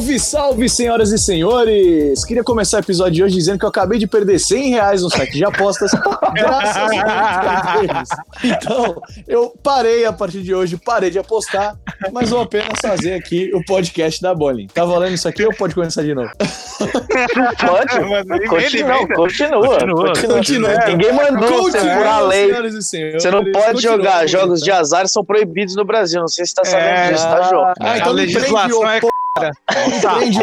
Salve, salve, senhoras e senhores! Queria começar o episódio de hoje dizendo que eu acabei de perder 100 reais no site de apostas graças a Então, eu parei a partir de hoje, parei de apostar, mas vou apenas fazer aqui o podcast da Bowling. Tá valendo isso aqui ou pode começar de novo? Pode. Continua, continua, continua. continua. Ninguém mandou você por a lei. Você não pode jogar. Jogos de azar são proibidos no Brasil. Não sei se você tá sabendo é, disso, tá, João? Ah, então a legislação é cara. Prende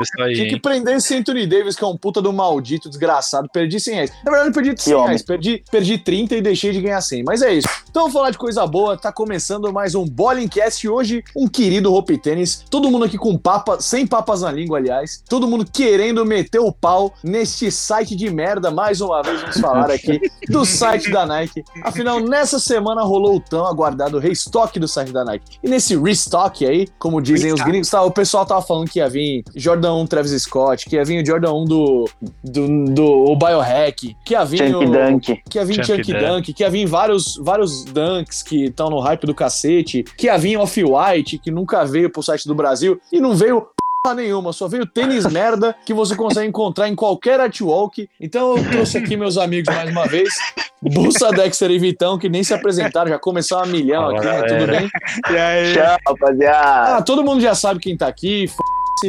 o cara. Tinha que prender esse Anthony Davis, que é um puta do maldito, desgraçado. Perdi 100 reais. Na verdade, perdi 100 reais. Perdi, perdi 30 e deixei de ganhar 100. Mas é isso. Então, vamos falar de coisa boa. Tá começando mais um Bowlingcast. Hoje, um querido Hope Tênis. Todo mundo aqui com papa, sem papas na língua, aliás. Todo mundo querendo meter o pau neste site de merda. Mais uma vez, vamos falar aqui do site da Nike. Afinal, nessa semana rolou o tão aguardado restock do site da Nike. E nesse restock aí, como dizem os gringos, tá, o pessoal tava falando que ia vir Jordan Jordan 1 Travis Scott, que ia vir o Jordan 1 do, do, do o Biohack, que ia vir Chunk o, Dunk. Que ia vir Chunk, Chunk Dunk, Dunk, que ia vir vários, vários Dunks que estão no hype do cacete, que ia vir Off-White, que nunca veio pro site do Brasil, e não veio nenhuma, só veio tênis merda que você consegue encontrar em qualquer Artwalk. Então eu trouxe aqui meus amigos mais uma vez, Bussa, Dexter e Vitão, que nem se apresentaram, já começou a milhão aqui, né? Tudo bem? E aí? Tchau, rapaziada. Ah, todo mundo já sabe quem tá aqui, f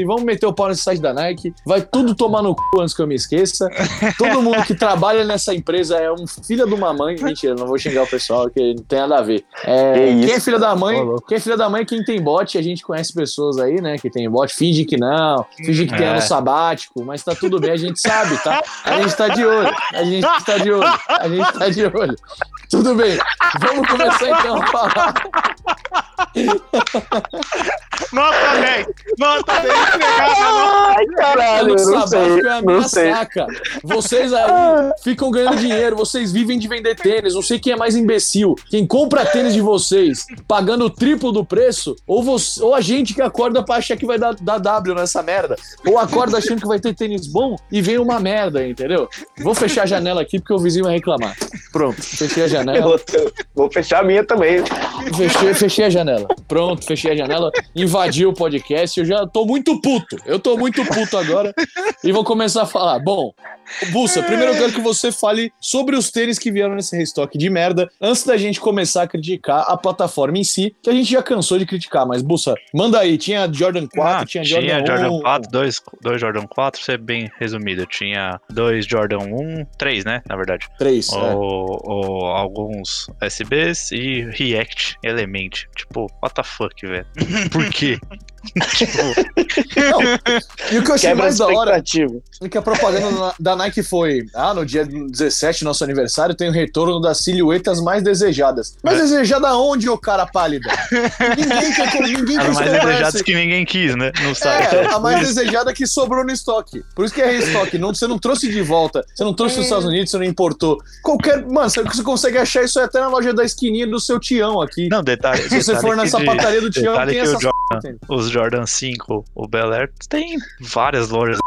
vamos meter o pau nesse site da Nike, vai tudo tomar no cu antes que eu me esqueça. Todo mundo que trabalha nessa empresa é um filho de uma mãe. Mentira, não vou xingar o pessoal, que não tem nada a ver. É, que quem é filho da mãe, quem é filho da mãe, quem tem bot, a gente conhece pessoas aí, né, que tem bot, finge que não, finge que é. tem ano sabático, mas tá tudo bem, a gente sabe, tá? A gente tá de olho, a gente tá de olho, a gente tá de olho. Tudo bem, vamos começar então a falar. Nota 10! Nota 10! Ai, caralho, eu não sei, é a minha saca. Vocês aí ficam ganhando dinheiro, vocês vivem de vender tênis. Não sei quem é mais imbecil. Quem compra tênis de vocês pagando o triplo do preço, ou, você, ou a gente que acorda pra achar que vai dar, dar W nessa merda. Ou acorda achando que vai ter tênis bom e vem uma merda, entendeu? Vou fechar a janela aqui porque o vizinho vai reclamar. Pronto, fechei a janela. Vou, vou fechar a minha também. Fechei, fechei a janela. Pronto, fechei a janela. Invadiu o podcast. Eu já tô muito puto. Eu tô muito puto agora. E vou começar a falar. Bom, Bussa, primeiro eu quero que você fale sobre os tênis que vieram nesse restock de merda, antes da gente começar a criticar a plataforma em si, que a gente já cansou de criticar, mas Bussa, manda aí, tinha Jordan 4, ah, tinha Jordan tinha 1. Jordan 4, dois, dois Jordan 4, ser bem resumido, tinha dois Jordan 1, três, né, na verdade. Três, ou, é. ou alguns SBs e React Element, tipo, what the fuck, velho? Por quê? Tipo, não, e o que eu achei mais da hora é que a propaganda da Nike foi: ah, no dia 17, nosso aniversário, tem o retorno das silhuetas mais desejadas. Mas é. desejada onde, ô cara pálida? Ninguém quer ninguém As mais desejadas que ninguém quis, né? No site. É, a mais desejada que sobrou no estoque. Por isso que é restoque. Não, você não trouxe de volta, você não trouxe é. dos Estados Unidos, você não importou. Qualquer. Mano, você, você consegue achar isso até na loja da esquininha do seu Tião aqui. Não, detalhe. Se você for na sapataria do Tião, tem essa. Os Jordan 5, o Bel Air, tem várias lojas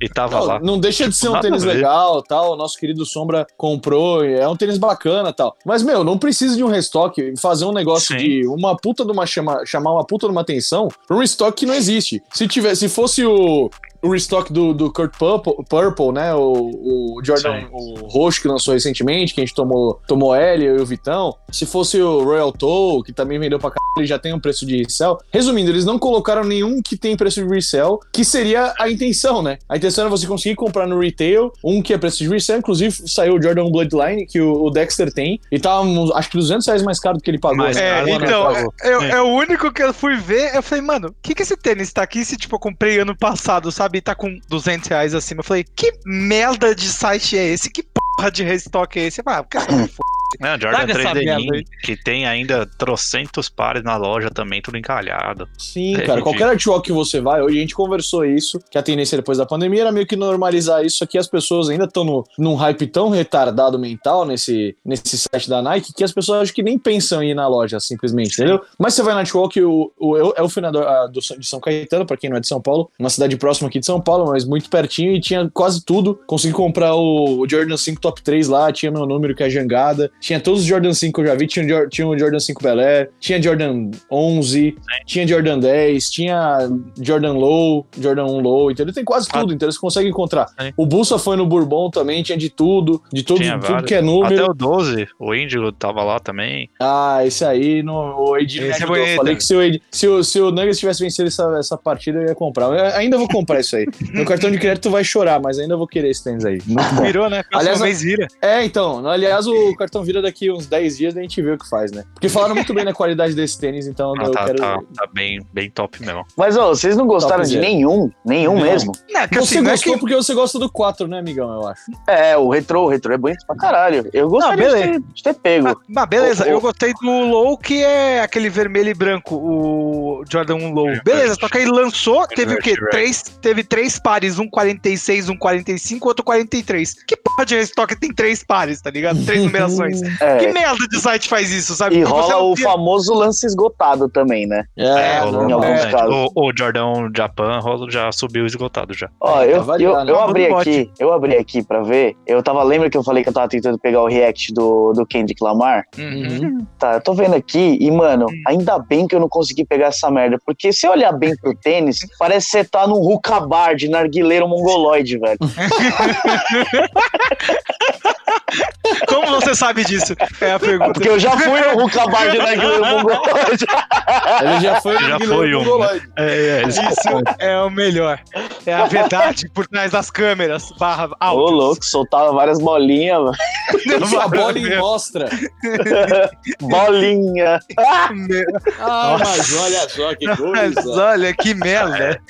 e tava não, lá. Não deixa de ser um tênis legal, tal. O nosso querido Sombra comprou, é um tênis bacana, tal. Mas meu, não precisa de um restock, fazer um negócio Sim. de uma puta de uma chama, chamar uma puta de uma atenção pra um restock que não existe. Se tivesse, se fosse o o restock do, do Kurt Purple, Purple, né? O, o Jordan, Sim. o roxo que lançou recentemente, que a gente tomou, tomou L, eu e o Vitão. Se fosse o Royal Toe, que também vendeu pra caralho, ele já tem um preço de resell. Resumindo, eles não colocaram nenhum que tem preço de resell, que seria a intenção, né? A intenção era você conseguir comprar no retail um que é preço de resell. Inclusive, saiu o Jordan Bloodline, que o, o Dexter tem, e tava, acho que 200 reais mais caro do que ele pagou. Né? é, então, é, é, o único que eu fui ver, eu falei, mano, o que que esse tênis tá aqui se, tipo, eu comprei ano passado, sabe? Sabe, tá com 200 reais acima. Eu falei, que merda de site é esse? Que porra de restock é esse? Ah, cara, Não, Jordan 3 Denim, que tem ainda trocentos pares na loja também, tudo encalhado. Sim, é cara. Qualquer artwork que você vai, hoje a gente conversou isso, que a tendência depois da pandemia era meio que normalizar isso aqui. As pessoas ainda estão num hype tão retardado mental nesse, nesse site da Nike que as pessoas acho que nem pensam em ir na loja, simplesmente, Sim. entendeu? Mas você vai na artwork, o, o, é o finador a, do, de São Caetano, pra quem não é de São Paulo, uma cidade próxima aqui de São Paulo, mas muito pertinho e tinha quase tudo. Consegui comprar o, o Jordan 5 Top 3 lá, tinha meu número que é jangada Tinha todos os Jordan 5 que eu já vi. Tinha, tinha o Jordan 5 Bel Air, tinha Jordan 11, Sim. tinha Jordan 10, tinha Jordan Low, Jordan 1 Low, entendeu? Tem quase ah. tudo, então eles conseguem encontrar. O Bussa foi no Bourbon também, tinha de tudo, de tudo, tudo que é número. Até o 12, o Índigo tava lá também. Ah, esse aí, no, o Ed me ajudou. É eu falei que se o, Ed, se o, se o Nuggets tivesse vencido essa, essa partida, eu ia comprar. Eu ainda vou comprar isso aí. Meu cartão de crédito vai chorar, mas ainda vou querer esse tênis aí. Virou, né? Aliás, vez vira. É, então. Aliás, o cartão vira daqui uns 10 dias, a gente vê o que faz, né? Porque falaram muito bem da qualidade desse tênis, então ah, eu tá, quero... Tá, tá, bem, bem top mesmo. Mas, ó, vocês não gostaram de nenhum? Nenhum não. mesmo? Não, é você assim, gostou é que... porque você gosta do 4, né, amigão, eu acho. É, o retro, o retro é bonito pra caralho. Eu gostaria não, de, ter, de, ter, pego. Mas, mas beleza, oh, oh. eu gostei do Low, que é aquele vermelho e branco, o Jordan 1 Low. Beleza, só que aí lançou, teve o quê? Três, teve três pares, um 46, um 45, outro 43. Que porra de restock tem três pares, tá ligado? Três numerações. É. Que merda de site faz isso, sabe? E rola o famoso lance esgotado também, né? É, é em alguns é. casos. O, o Jordan Japan já subiu esgotado já. Ó, eu, tá eu, eu, abri aqui, eu abri aqui pra ver. Eu tava, lembra que eu falei que eu tava tentando pegar o react do, do Kendrick Lamar? Uhum. Tá, eu tô vendo aqui e, mano, ainda bem que eu não consegui pegar essa merda. Porque se olhar bem pro tênis, parece que você tá num hookah bar de narguileiro mongoloide, velho. Como você sabe disso? É a pergunta. Porque eu já fui bar de narguileiro mongoloide. Ele já foi já foi um. Mongoloide. É, é, isso é o melhor. É a verdade por trás das câmeras. Barra Ô, louco, soltava várias bolinhas, mano. a bolinha mostra. bolinha. Ah, mas olha só que coisa. Mas olha que merda.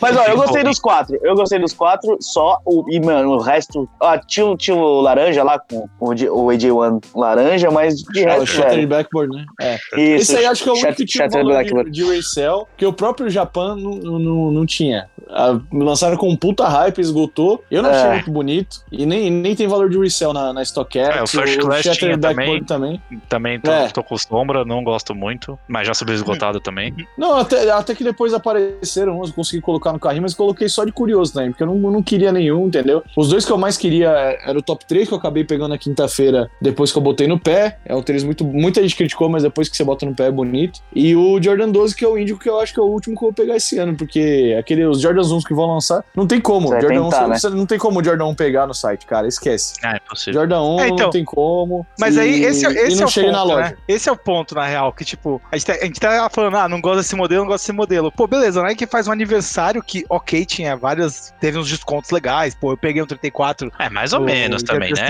Mas olha, eu gostei dos quatro. Eu gostei dos quatro, só o. E, mano, o resto. Ó, tinha, tinha o laranja lá com o, o AJ1 laranja, mas de resto. O Shattered Backboard, né? É. Isso, Esse aí acho que é o único que tinha valor de, de resell, que o próprio Japão não, não, não tinha. A, lançaram com um puta hype, esgotou. Eu não é. achei muito bonito. E nem, nem tem valor de resell na, na StockX. É, o First o Class tinha também. Também, também tô, é. tô, com sombra, não gosto muito. Mas já subiu esgotado também. Não, até, até que depois apareceram uns, eu consegui colocar no carrinho, mas coloquei só de curioso também, porque eu não, não queria nenhum, entendeu? Os dois que eu mais queria era o top 3, que eu acabei pegando na quinta-feira, depois que eu botei no pé. É um tênis muito. Muita gente criticou, mas depois que você bota no pé é bonito. E o Jordan 12, que é o índico, que eu acho que é o último que eu vou pegar esse ano, porque aquele, os Jordan 11 que vão lançar, não tem como. Jordan tentar, 11, né? não tem como o Jordan 1 pegar no site, cara. Esquece. Ah, é possível. Jordan 1 é, então, não tem como. Mas e, aí, esse, é, esse é o ponto, né? Esse é o ponto, na real, que tipo, a gente, tá, a gente tá falando, ah, não gosta desse modelo, não gosta desse modelo. Pô, beleza, né? Que faz um aniversário que, ok, tinha várias. Teve uns descontos legais. Pô, eu peguei um 34. É, mais ou menos também, né?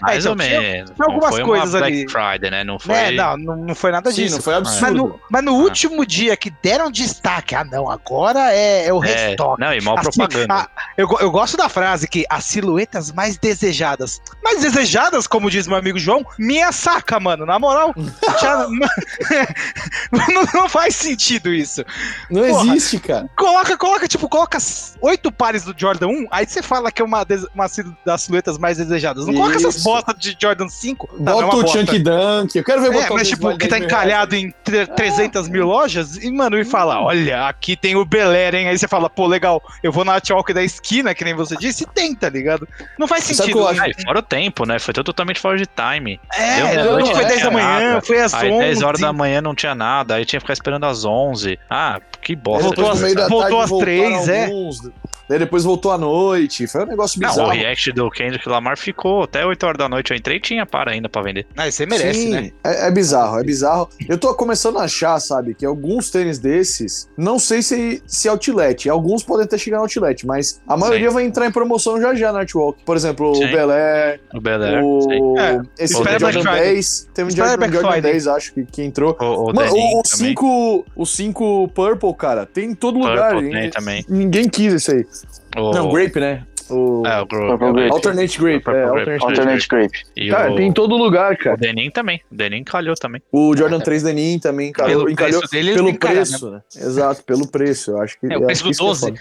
Mais é, então, ou menos. Tinha algumas foi coisas uma ali. Black Friday, né? Não é, foi. É, não, não, não foi nada Sim, disso. Não foi absurdo. Mas no, mas no ah. último dia que deram destaque, ah, não, agora é, é o é, restock. Não, e mal assim, propaganda. A, eu, eu gosto da frase que as silhuetas mais desejadas. Mais desejadas, como diz meu amigo João, minha saca, mano. Na moral, já, não, não, faz sentido isso. Não Porra, existe, cara. Coloca, coloca, tipo, coloca oito pares do Jordan 1, aí você fala que é uma, uma das silhuetas mais desejadas. Não coloca essas botas de Jordan 5. Bota não, é o Chunk Dunk. Eu quero ver é, mas tipo, que tá encalhado em 300 mil lojas e, mano, e fala, olha, aqui tem o Belair, hein? Aí você fala, pô, legal, eu vou na Artwalk da esquina, que nem você disse, e tem, tá ligado? Não faz sentido. Né? fora o tempo, né? Foi totalmente fora de time. É, Deu, foi 10 da manhã, nada. foi às aí, 11. 10 horas da manhã não tinha nada, aí tinha que ficar esperando às 11. Ah, que bosta. Voltou, às, voltou às 3, é. Daí depois voltou à noite. Foi um negócio bizarro. Não, o react do Kendrick Lamar ficou até 8 horas da noite. Eu entrei e tinha para ainda pra vender. Ah, você merece, Sim, né? É, é, bizarro, é bizarro. Eu tô começando a achar, sabe, que alguns tênis desses, não sei se, se outlet. Alguns podem até chegar no outlet, mas a maioria sim. vai entrar em promoção já já na Artwalk. Por exemplo, sim. o Bel Air. O Bel Air. O... É, esse o Jordan 10. Tem um Jordan, Jordan 10, acho que, que entrou. O, o, Mano, o, 5, o 5 Purple, cara, tem em todo Purple lugar. Tem também. Ninguém quis isso aí. O... Não, Grape, né? O... É, o grape. Alternate Grape. É, alternate, alternate Grape. Cara, o... tem em todo lugar, cara. O Denim também. O Denim calhou também. O Jordan 3 Denim também calhou. Pelo encalhou, preço dele, pelo preço, né? Exato, pelo preço. Eu acho que, é, o preço do 12.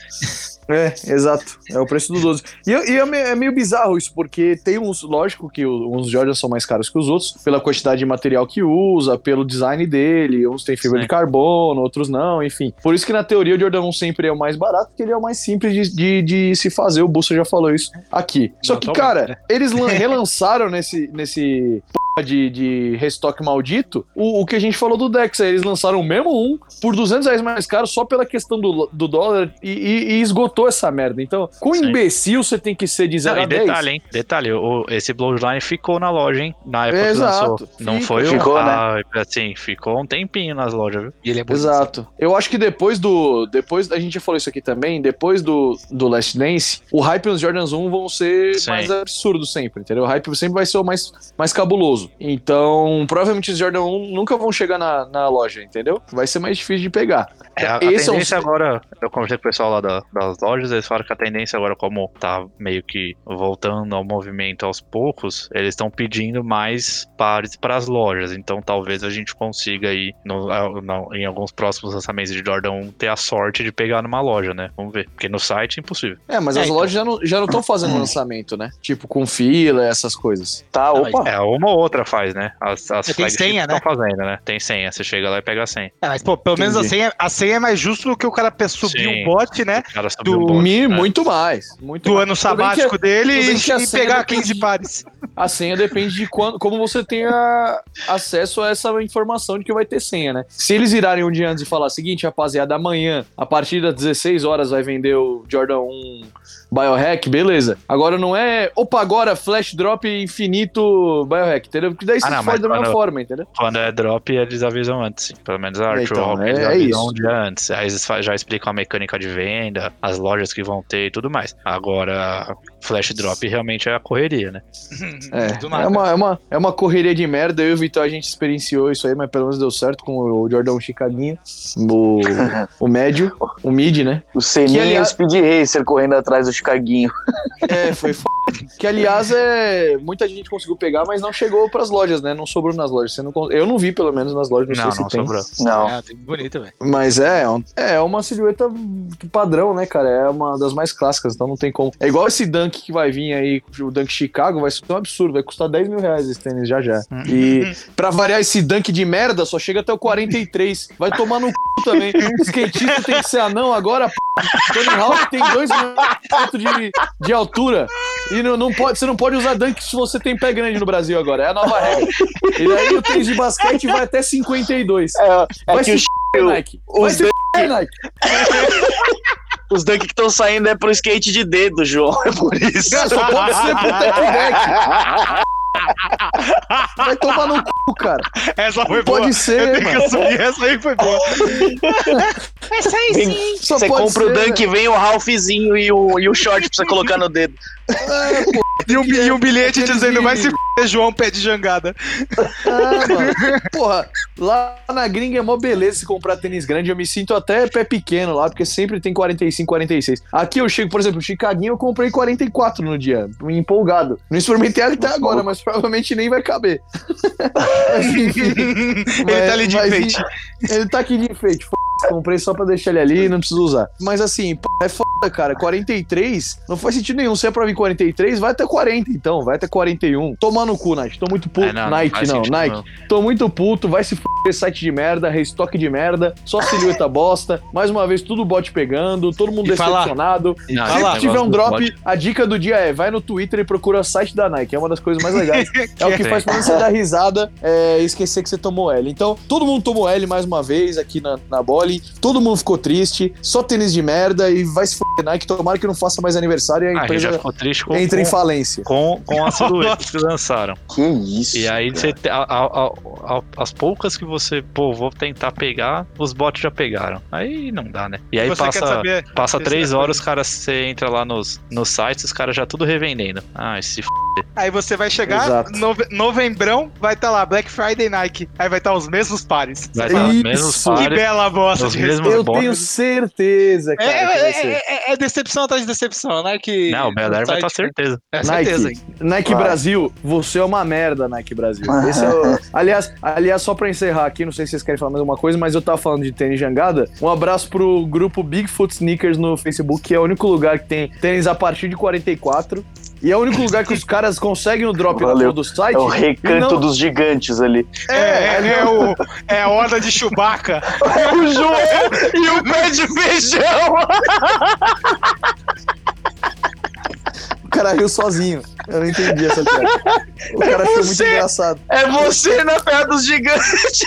É, exato. É o preço do 12. E, e é, meio bizarro isso, porque tem uns, lógico que uns Jordans são mais caros que os outros, pela quantidade de material que usa, pelo design dele, uns tem fibra Sim. de carbono, outros não, enfim. Por isso que na teoria o Jordan 1 sempre é o mais barato, porque ele é o mais simples de, de, de se fazer, o Bussa já falou isso aqui. Só que, cara, eles relançaram nesse, nesse de, de restock maldito, o, o que a gente falou do Dex, eles lançaram o mesmo um por 200 reais mais caro só pela questão do, do dólar e, e, e esgotou essa merda. Então, com Sim. imbecil você tem que ser de 0 a 10. Detalhe, hein? Detalhe, o, esse Bloodline ficou na loja, hein? Na época Exato. que lançou. Não Fica. foi ficou, um, né? Assim, ficou um tempinho nas lojas, viu? E ele é Exato. Eu acho que depois do. Depois, a gente já falou isso aqui também, depois do, do Last Dance, o hype nos Jordans 1 vão ser Sim. mais absurdos sempre, entendeu? O hype sempre vai ser o mais, mais cabuloso. Então, provavelmente os Jordan 1 nunca vão chegar na, na loja, entendeu? Vai ser mais difícil de pegar. É, a, a tendência é um... agora, eu conversei com o pessoal lá da, das lojas, eles falaram que a tendência agora, como tá meio que voltando ao movimento aos poucos, eles estão pedindo mais pares para as lojas. Então talvez a gente consiga aí, no, no, em alguns próximos lançamentos de Jordan 1, ter a sorte de pegar numa loja, né? Vamos ver. Porque no site é impossível. É, mas é, as então... lojas já não estão já não fazendo lançamento, né? Tipo, com fila, essas coisas. Tá, opa. É, uma ou outra faz, né? As, as tem senha, né? fazendo, né? Tem senha. Você chega lá e pega a senha. É, mas, pô, pelo Entendi. menos a senha, a senha é mais justo do que o cara subir Sim, o bot, né? O do, um bot, né? Muito mais. Muito do mais. ano sabático que, dele e, pegar 15 pares. A senha depende de quando, como você tenha acesso a essa informação de que vai ter senha, né? Se eles irarem um dia antes e falar, seguinte, rapaziada, amanhã, a partir das 16 horas, vai vender o Jordan 1 Biohack, beleza. Agora não é, opa, agora flash drop infinito Biohack, entendeu? Porque daí ah, você ah, faz da mesma forma, entendeu? Quando é drop, eles avisam antes. Pelo menos a Arthur então, é, eles é avisam isso. um dia antes. Aí eles já explicam a mecânica de venda, as lojas que vão ter e tudo mais. Agora, flash drop realmente é a correria, né? É, é, uma, é, uma, é uma correria de merda. Eu e o Vitor, a gente experienciou isso aí, mas pelo menos deu certo com o Jordan Chicaguinho, o, o médio, o mid, né? O Seninha e o Speed Racer correndo atrás do Chicaguinho. É, foi f... Que, aliás, é... muita gente conseguiu pegar, mas não chegou pras lojas, né? Não sobrou nas lojas. Você não... Eu não vi, pelo menos, nas lojas. Não, não sei não se sobrou. tem. Não. É, tem bonito, velho. Mas é, é, é uma silhueta padrão, né, cara? É uma das mais clássicas, então não tem como. É igual esse Dunk que vai vir aí, o Dunk Chicago, vai ser um absurdo. Vai custar 10 mil reais esse tênis já já. Hum. E pra variar esse Dunk de merda, só chega até o 43. Vai tomar no c também. O skatista tem que ser anão agora, p... Tony Hawk tem 2 metros de, de altura. E não, não pode, você não pode usar dunk se você tem pé grande no Brasil agora. É a nova regra. E daí o tênis de basquete vai até 52. É, é vai que se o Nike. Os vai dunk... Nike. Os dunk que estão saindo é pro skate de dedo, João. É por isso. Cara, só pode ser pro deck. Vai tomar no cu, cara. Essa foi boa. Pode ser, mano. Essa aí foi boa. Essa aí sim. Você compra ser, o Dunk, vem o Ralphzinho e o, e o short pra você colocar no dedo. É, pô, e, um, e um bilhete dizendo, vai se f***, João pé de jangada. Ah, mano. Porra, lá na gringa é mó beleza se comprar tênis grande. Eu me sinto até pé pequeno lá, porque sempre tem 45, 46. Aqui eu chego, por exemplo, Chicaguinho eu comprei 44 no dia, empolgado. Não experimentei até agora, mas provavelmente nem vai caber. mas, enfim, ele tá ali de enfeite. Ele tá aqui de enfeite. Comprei só pra deixar ele ali e não preciso usar. Mas assim, é foda, cara. 43 não faz sentido nenhum. Se é pra vir 43, vai até 40, então. Vai até 41. Tomar no cu, Nike. Tô muito puto. É, não, Nike, não, não Nike. Não. Tô muito puto. Vai se f***, site de merda, restock de merda, só silhueta bosta. Mais uma vez, tudo bot pegando, todo mundo e decepcionado. Fala. Se tiver um drop, a dica do dia é: vai no Twitter e procura o site da Nike. É uma das coisas mais legais. é o que faz pra você dar risada é, e esquecer que você tomou L. Então, todo mundo tomou L mais uma vez aqui na, na bola todo mundo ficou triste, só tênis de merda e vai se foder Nike, tomara que não faça mais aniversário e a ah, empresa ficou triste com, entra com, em falência. Com, com a silhueta que lançaram. Que isso. E aí você, a, a, a, as poucas que você, pô, vou tentar pegar, os bots já pegaram. Aí não dá, né? E aí você passa, saber, passa três horas, os caras, você entra lá nos, nos sites, os caras já tudo revendendo. Ah, esse f... Aí você vai chegar, nove, novembrão, vai estar tá lá, Black Friday Nike. Aí vai estar tá os mesmos pares. Vai estar tá os mesmos pares. Que bela bosta de Eu tenho certeza, cara. É, é, é, é, decepção atrás de decepção, Nike. Não, o Beller vai estar certeza. É certeza. Nike, Nike Brasil, você é uma merda, Nike Brasil. O... aliás, aliás, só pra encerrar aqui, não sei se vocês querem falar mais alguma coisa, mas eu tava falando de tênis jangada. Um abraço pro grupo Bigfoot Sneakers no Facebook, que é o único lugar que tem tênis a partir de 44. E é o único lugar que os caras conseguem o drop Valeu. do site. É o recanto não... dos gigantes ali. É, é, é, o, é a horda de Chewbacca. É o João e o pé de feijão. o cara riu sozinho. Eu não entendi essa piada. O cara achou muito engraçado. É você na terra dos gigantes.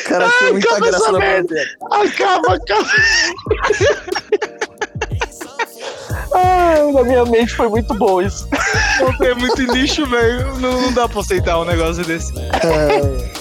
O cara achou na merda. Acaba, acaba. Minha mente foi muito bom isso. É muito lixo, velho. Não, não dá pra aceitar um negócio desse. É.